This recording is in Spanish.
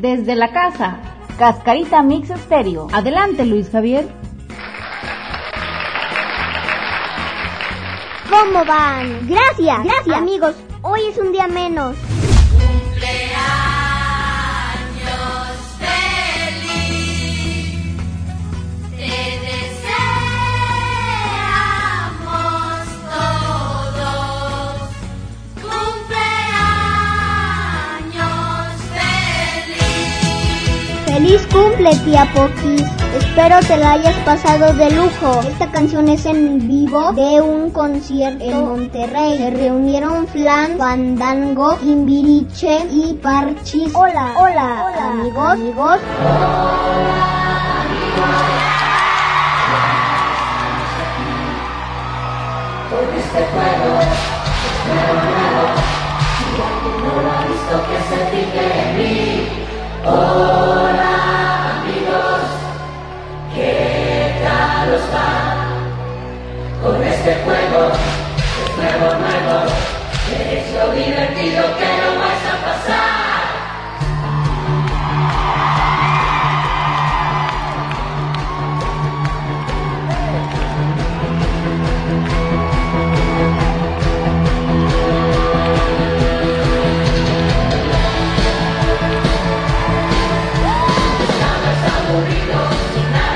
Desde la casa, Cascarita Mix Estéreo. Adelante, Luis Javier. ¿Cómo van? Gracias, gracias amigos. Hoy es un día menos. Feliz cumple, tía Pokis. Espero te la hayas pasado de lujo. Esta canción es en vivo de un concierto en Monterrey. Se reunieron Flan, Fandango, Imbiriche y Parchis. Hola, hola, hola amigos. amigos. Hola, amigos.